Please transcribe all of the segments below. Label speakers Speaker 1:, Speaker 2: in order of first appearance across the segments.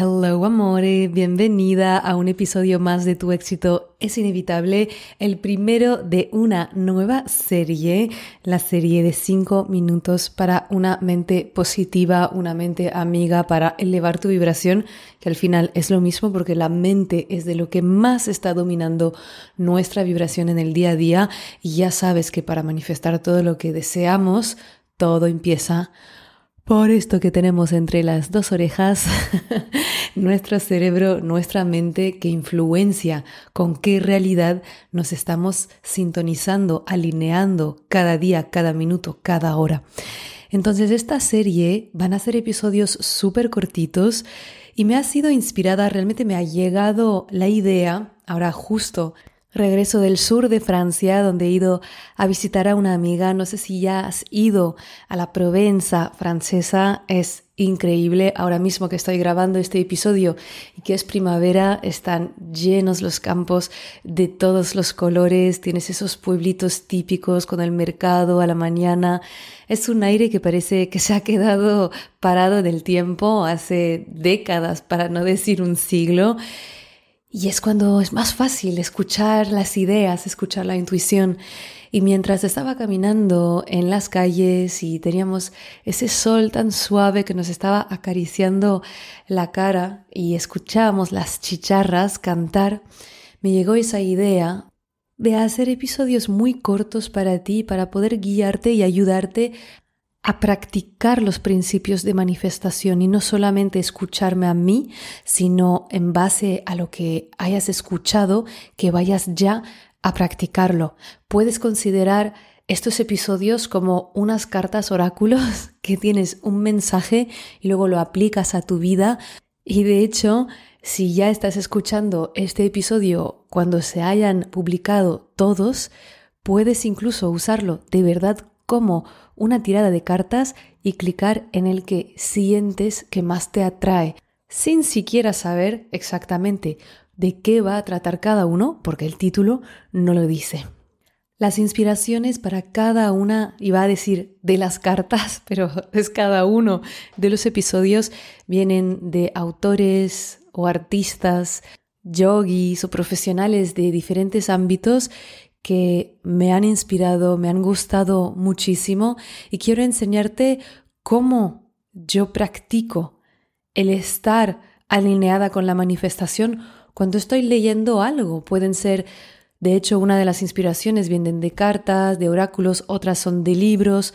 Speaker 1: Hello amore, bienvenida a un episodio más de Tu éxito es inevitable, el primero de una nueva serie, la serie de 5 minutos para una mente positiva, una mente amiga para elevar tu vibración, que al final es lo mismo porque la mente es de lo que más está dominando nuestra vibración en el día a día. Y ya sabes que para manifestar todo lo que deseamos, todo empieza por esto que tenemos entre las dos orejas, nuestro cerebro, nuestra mente, que influencia con qué realidad nos estamos sintonizando, alineando cada día, cada minuto, cada hora. Entonces esta serie van a ser episodios súper cortitos y me ha sido inspirada, realmente me ha llegado la idea, ahora justo Regreso del sur de Francia, donde he ido a visitar a una amiga. No sé si ya has ido a la Provenza francesa. Es increíble. Ahora mismo que estoy grabando este episodio y que es primavera, están llenos los campos de todos los colores. Tienes esos pueblitos típicos con el mercado a la mañana. Es un aire que parece que se ha quedado parado del tiempo hace décadas, para no decir un siglo. Y es cuando es más fácil escuchar las ideas, escuchar la intuición. Y mientras estaba caminando en las calles y teníamos ese sol tan suave que nos estaba acariciando la cara y escuchábamos las chicharras cantar, me llegó esa idea de hacer episodios muy cortos para ti, para poder guiarte y ayudarte a practicar los principios de manifestación y no solamente escucharme a mí, sino en base a lo que hayas escuchado, que vayas ya a practicarlo. Puedes considerar estos episodios como unas cartas oráculos que tienes un mensaje y luego lo aplicas a tu vida. Y de hecho, si ya estás escuchando este episodio cuando se hayan publicado todos, puedes incluso usarlo de verdad como una tirada de cartas y clicar en el que sientes que más te atrae, sin siquiera saber exactamente de qué va a tratar cada uno, porque el título no lo dice. Las inspiraciones para cada una, iba a decir de las cartas, pero es cada uno de los episodios, vienen de autores o artistas, yogis o profesionales de diferentes ámbitos que me han inspirado, me han gustado muchísimo y quiero enseñarte cómo yo practico el estar alineada con la manifestación cuando estoy leyendo algo. Pueden ser, de hecho, una de las inspiraciones vienen de cartas, de oráculos, otras son de libros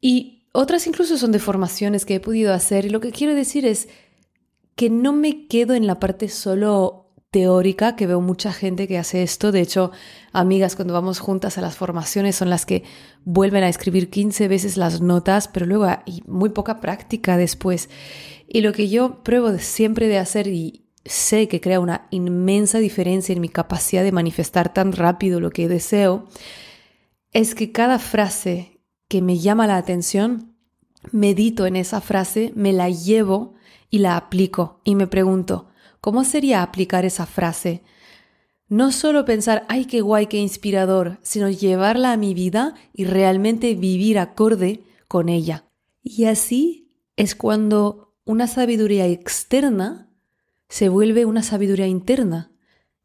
Speaker 1: y otras incluso son de formaciones que he podido hacer. Y lo que quiero decir es que no me quedo en la parte solo teórica, que veo mucha gente que hace esto. De hecho, amigas cuando vamos juntas a las formaciones son las que vuelven a escribir 15 veces las notas, pero luego hay muy poca práctica después. Y lo que yo pruebo siempre de hacer y sé que crea una inmensa diferencia en mi capacidad de manifestar tan rápido lo que deseo, es que cada frase que me llama la atención, medito en esa frase, me la llevo y la aplico y me pregunto, ¿Cómo sería aplicar esa frase? No solo pensar, ay, qué guay, qué inspirador, sino llevarla a mi vida y realmente vivir acorde con ella. Y así es cuando una sabiduría externa se vuelve una sabiduría interna.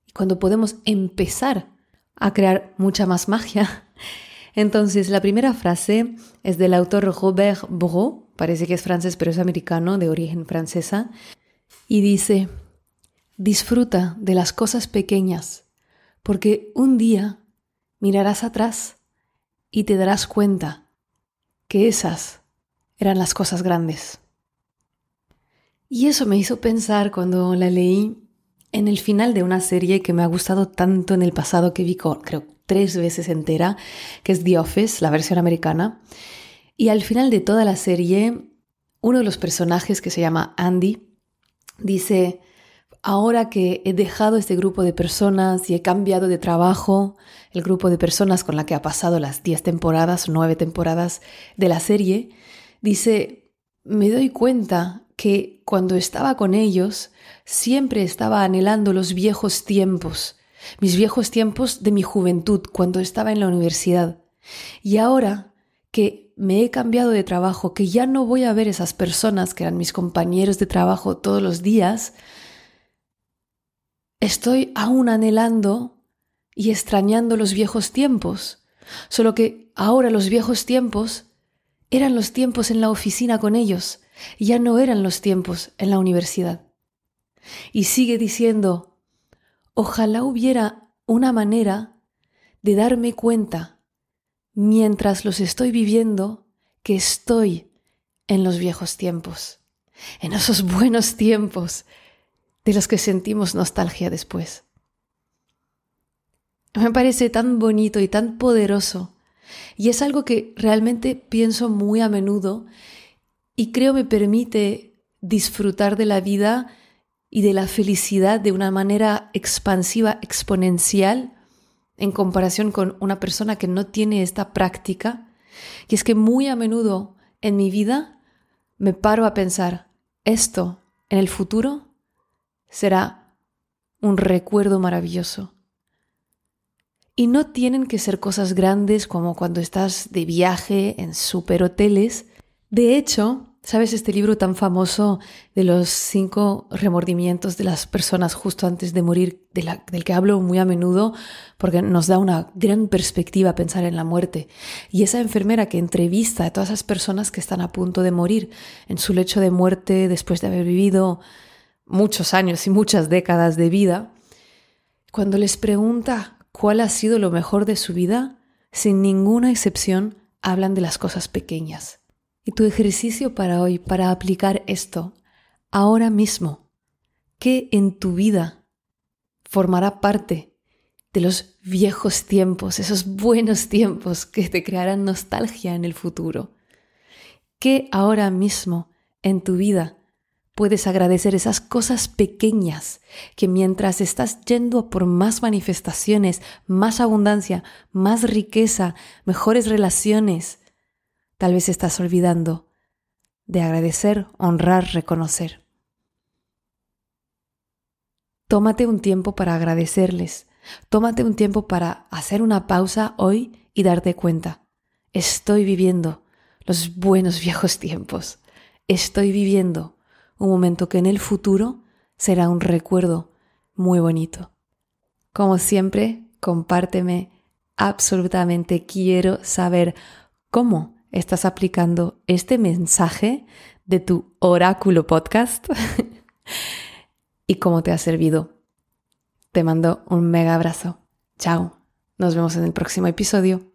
Speaker 1: Y cuando podemos empezar a crear mucha más magia. Entonces, la primera frase es del autor Robert Bourreau, parece que es francés, pero es americano, de origen francesa, y dice, Disfruta de las cosas pequeñas, porque un día mirarás atrás y te darás cuenta que esas eran las cosas grandes. Y eso me hizo pensar cuando la leí en el final de una serie que me ha gustado tanto en el pasado que vi, creo, tres veces entera, que es The Office, la versión americana. Y al final de toda la serie, uno de los personajes que se llama Andy dice, ahora que he dejado este grupo de personas y he cambiado de trabajo, el grupo de personas con la que ha pasado las 10 temporadas, nueve temporadas de la serie, dice, me doy cuenta que cuando estaba con ellos siempre estaba anhelando los viejos tiempos, mis viejos tiempos de mi juventud, cuando estaba en la universidad. Y ahora que me he cambiado de trabajo, que ya no voy a ver esas personas que eran mis compañeros de trabajo todos los días, estoy aún anhelando y extrañando los viejos tiempos. Solo que ahora los viejos tiempos eran los tiempos en la oficina con ellos, ya no eran los tiempos en la universidad. Y sigue diciendo, ojalá hubiera una manera de darme cuenta, mientras los estoy viviendo, que estoy en los viejos tiempos, en esos buenos tiempos de los que sentimos nostalgia después. Me parece tan bonito y tan poderoso, y es algo que realmente pienso muy a menudo y creo me permite disfrutar de la vida y de la felicidad de una manera expansiva, exponencial, en comparación con una persona que no tiene esta práctica. Y es que muy a menudo en mi vida me paro a pensar, esto en el futuro será un recuerdo maravilloso. Y no tienen que ser cosas grandes como cuando estás de viaje en superhoteles, de hecho, ¿sabes este libro tan famoso de los cinco remordimientos de las personas justo antes de morir, del que hablo muy a menudo, porque nos da una gran perspectiva pensar en la muerte? Y esa enfermera que entrevista a todas esas personas que están a punto de morir en su lecho de muerte después de haber vivido muchos años y muchas décadas de vida, cuando les pregunta cuál ha sido lo mejor de su vida, sin ninguna excepción hablan de las cosas pequeñas y tu ejercicio para hoy, para aplicar esto ahora mismo, ¿qué en tu vida formará parte de los viejos tiempos, esos buenos tiempos que te crearán nostalgia en el futuro? ¿Qué ahora mismo en tu vida puedes agradecer esas cosas pequeñas que mientras estás yendo por más manifestaciones, más abundancia, más riqueza, mejores relaciones, Tal vez estás olvidando de agradecer, honrar, reconocer. Tómate un tiempo para agradecerles. Tómate un tiempo para hacer una pausa hoy y darte cuenta. Estoy viviendo los buenos viejos tiempos. Estoy viviendo un momento que en el futuro será un recuerdo muy bonito. Como siempre, compárteme. Absolutamente quiero saber cómo estás aplicando este mensaje de tu oráculo podcast y cómo te ha servido. Te mando un mega abrazo. Chao. Nos vemos en el próximo episodio.